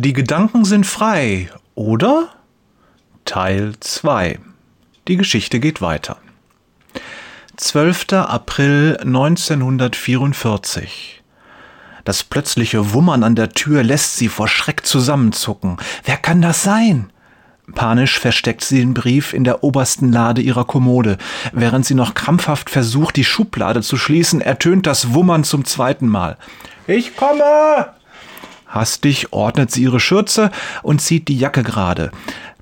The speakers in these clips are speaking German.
Die Gedanken sind frei, oder? Teil 2. Die Geschichte geht weiter. 12. April 1944. Das plötzliche Wummern an der Tür lässt sie vor Schreck zusammenzucken. Wer kann das sein? Panisch versteckt sie den Brief in der obersten Lade ihrer Kommode. Während sie noch krampfhaft versucht, die Schublade zu schließen, ertönt das Wummern zum zweiten Mal. Ich komme! Hastig ordnet sie ihre Schürze und zieht die Jacke gerade.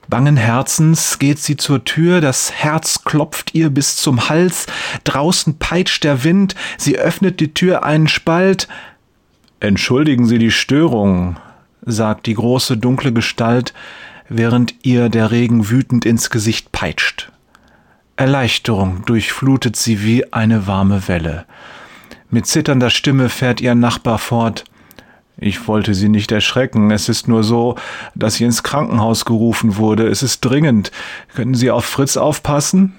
Bangen Herzens geht sie zur Tür, das Herz klopft ihr bis zum Hals, draußen peitscht der Wind, sie öffnet die Tür einen Spalt. Entschuldigen Sie die Störung, sagt die große dunkle Gestalt, während ihr der Regen wütend ins Gesicht peitscht. Erleichterung durchflutet sie wie eine warme Welle. Mit zitternder Stimme fährt ihr Nachbar fort. Ich wollte Sie nicht erschrecken. Es ist nur so, dass sie ins Krankenhaus gerufen wurde. Es ist dringend. Können Sie auf Fritz aufpassen?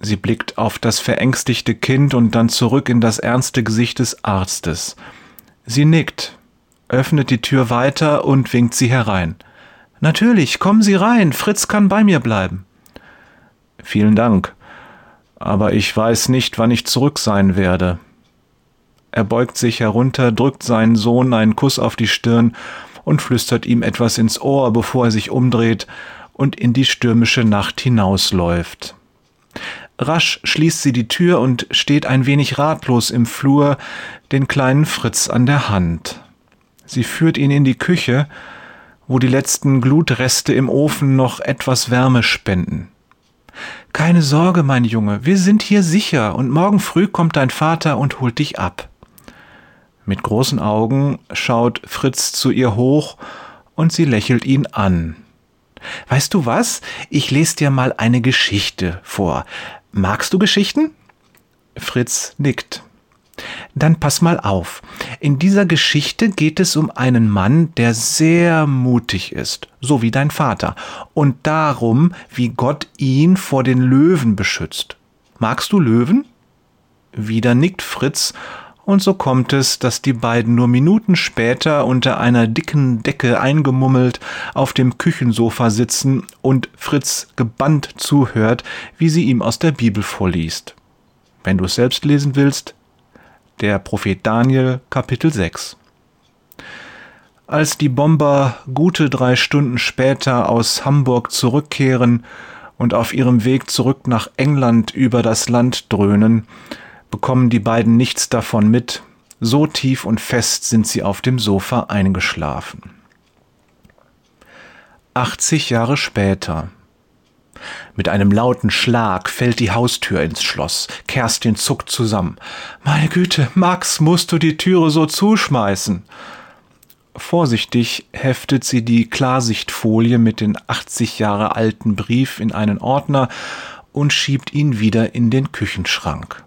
Sie blickt auf das verängstigte Kind und dann zurück in das ernste Gesicht des Arztes. Sie nickt, öffnet die Tür weiter und winkt sie herein. Natürlich, kommen Sie rein. Fritz kann bei mir bleiben. Vielen Dank. Aber ich weiß nicht, wann ich zurück sein werde. Er beugt sich herunter, drückt seinen Sohn einen Kuss auf die Stirn und flüstert ihm etwas ins Ohr, bevor er sich umdreht und in die stürmische Nacht hinausläuft. Rasch schließt sie die Tür und steht ein wenig ratlos im Flur, den kleinen Fritz an der Hand. Sie führt ihn in die Küche, wo die letzten Glutreste im Ofen noch etwas Wärme spenden. Keine Sorge, mein Junge, wir sind hier sicher, und morgen früh kommt dein Vater und holt dich ab. Mit großen Augen schaut Fritz zu ihr hoch und sie lächelt ihn an. Weißt du was? Ich lese dir mal eine Geschichte vor. Magst du Geschichten? Fritz nickt. Dann pass mal auf. In dieser Geschichte geht es um einen Mann, der sehr mutig ist, so wie dein Vater, und darum, wie Gott ihn vor den Löwen beschützt. Magst du Löwen? Wieder nickt Fritz und so kommt es, dass die beiden nur Minuten später unter einer dicken Decke eingemummelt auf dem Küchensofa sitzen und Fritz gebannt zuhört, wie sie ihm aus der Bibel vorliest. Wenn du es selbst lesen willst, der Prophet Daniel Kapitel 6. Als die Bomber gute drei Stunden später aus Hamburg zurückkehren und auf ihrem Weg zurück nach England über das Land dröhnen, bekommen die beiden nichts davon mit, so tief und fest sind sie auf dem Sofa eingeschlafen. 80 Jahre später. Mit einem lauten Schlag fällt die Haustür ins Schloss. Kerstin zuckt zusammen. Meine Güte, Max, musst du die Türe so zuschmeißen? Vorsichtig heftet sie die Klarsichtfolie mit den 80 Jahre alten Brief in einen Ordner und schiebt ihn wieder in den Küchenschrank.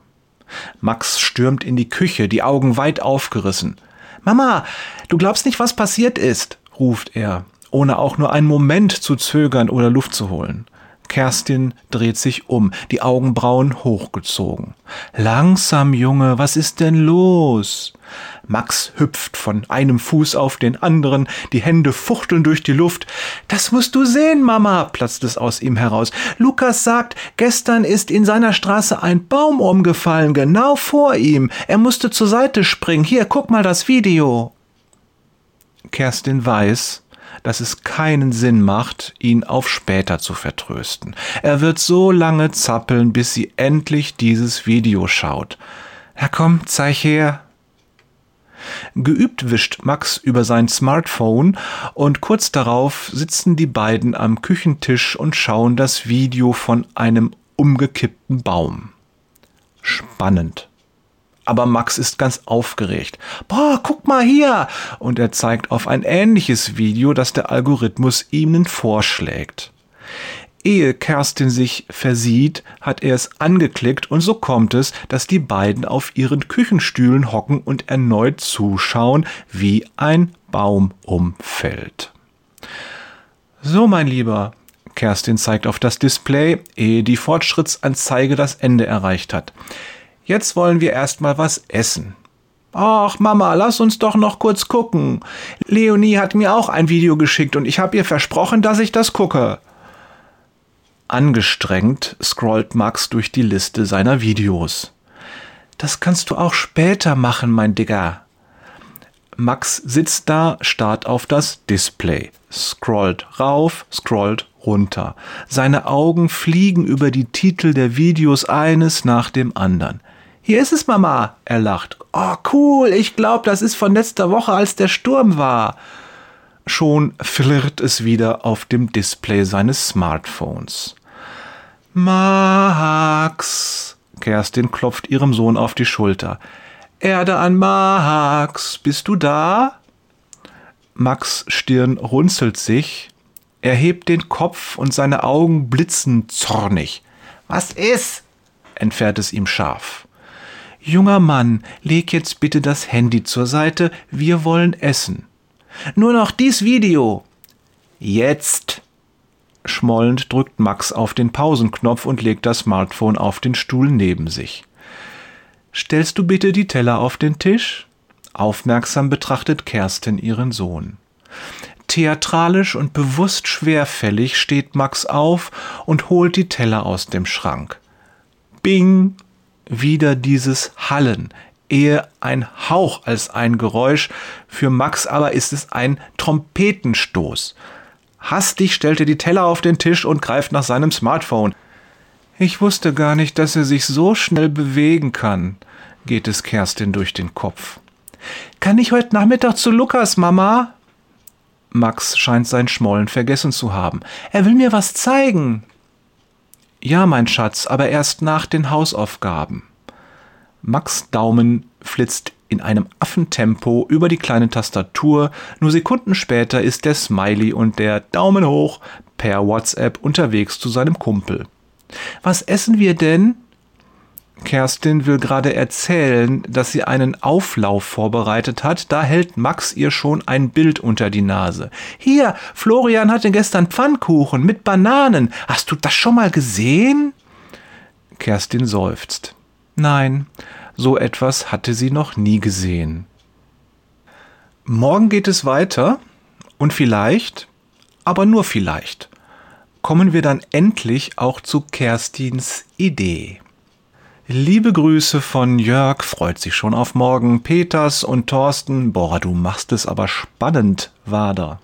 Max stürmt in die Küche, die Augen weit aufgerissen. Mama, du glaubst nicht, was passiert ist, ruft er, ohne auch nur einen Moment zu zögern oder Luft zu holen. Kerstin dreht sich um, die Augenbrauen hochgezogen. Langsam, Junge, was ist denn los? Max hüpft von einem Fuß auf den anderen, die Hände fuchteln durch die Luft. Das musst du sehen, Mama, platzt es aus ihm heraus. Lukas sagt, gestern ist in seiner Straße ein Baum umgefallen, genau vor ihm. Er musste zur Seite springen. Hier, guck mal das Video. Kerstin weiß, dass es keinen Sinn macht, ihn auf später zu vertrösten. Er wird so lange zappeln, bis sie endlich dieses Video schaut. Ja komm, zeig her. Geübt wischt Max über sein Smartphone und kurz darauf sitzen die beiden am Küchentisch und schauen das Video von einem umgekippten Baum. Spannend aber Max ist ganz aufgeregt. Boah, guck mal hier! Und er zeigt auf ein ähnliches Video, das der Algorithmus ihnen vorschlägt. Ehe Kerstin sich versieht, hat er es angeklickt und so kommt es, dass die beiden auf ihren Küchenstühlen hocken und erneut zuschauen, wie ein Baum umfällt. So, mein Lieber, Kerstin zeigt auf das Display, ehe die Fortschrittsanzeige das Ende erreicht hat. Jetzt wollen wir erstmal was essen. Ach, Mama, lass uns doch noch kurz gucken. Leonie hat mir auch ein Video geschickt und ich habe ihr versprochen, dass ich das gucke. Angestrengt scrollt Max durch die Liste seiner Videos. Das kannst du auch später machen, mein Digger. Max sitzt da, starrt auf das Display, scrollt rauf, scrollt runter. Seine Augen fliegen über die Titel der Videos eines nach dem anderen. Hier ist es, Mama, er lacht. Oh, cool, ich glaube, das ist von letzter Woche, als der Sturm war. Schon flirrt es wieder auf dem Display seines Smartphones. Max. Kerstin klopft ihrem Sohn auf die Schulter. Erde an Max, bist du da? Max Stirn runzelt sich. Er hebt den Kopf und seine Augen blitzen zornig. Was ist? entfährt es ihm scharf. Junger Mann, leg jetzt bitte das Handy zur Seite, wir wollen essen. Nur noch dies Video. Jetzt. Schmollend drückt Max auf den Pausenknopf und legt das Smartphone auf den Stuhl neben sich. Stellst du bitte die Teller auf den Tisch? Aufmerksam betrachtet Kerstin ihren Sohn. Theatralisch und bewusst schwerfällig steht Max auf und holt die Teller aus dem Schrank. Bing! Wieder dieses Hallen, eher ein Hauch als ein Geräusch, für Max aber ist es ein Trompetenstoß. Hastig stellt er die Teller auf den Tisch und greift nach seinem Smartphone. Ich wusste gar nicht, dass er sich so schnell bewegen kann, geht es Kerstin durch den Kopf. Kann ich heute Nachmittag zu Lukas, Mama? Max scheint sein Schmollen vergessen zu haben. Er will mir was zeigen. Ja, mein Schatz, aber erst nach den Hausaufgaben. Max Daumen flitzt in einem Affentempo über die kleine Tastatur. Nur Sekunden später ist der Smiley und der Daumen hoch per WhatsApp unterwegs zu seinem Kumpel. Was essen wir denn? Kerstin will gerade erzählen, dass sie einen Auflauf vorbereitet hat, da hält Max ihr schon ein Bild unter die Nase. Hier, Florian hatte gestern Pfannkuchen mit Bananen. Hast du das schon mal gesehen? Kerstin seufzt. Nein, so etwas hatte sie noch nie gesehen. Morgen geht es weiter und vielleicht, aber nur vielleicht, kommen wir dann endlich auch zu Kerstins Idee. Liebe Grüße von Jörg, freut sich schon auf morgen. Peters und Thorsten, boah, du machst es aber spannend, Wader.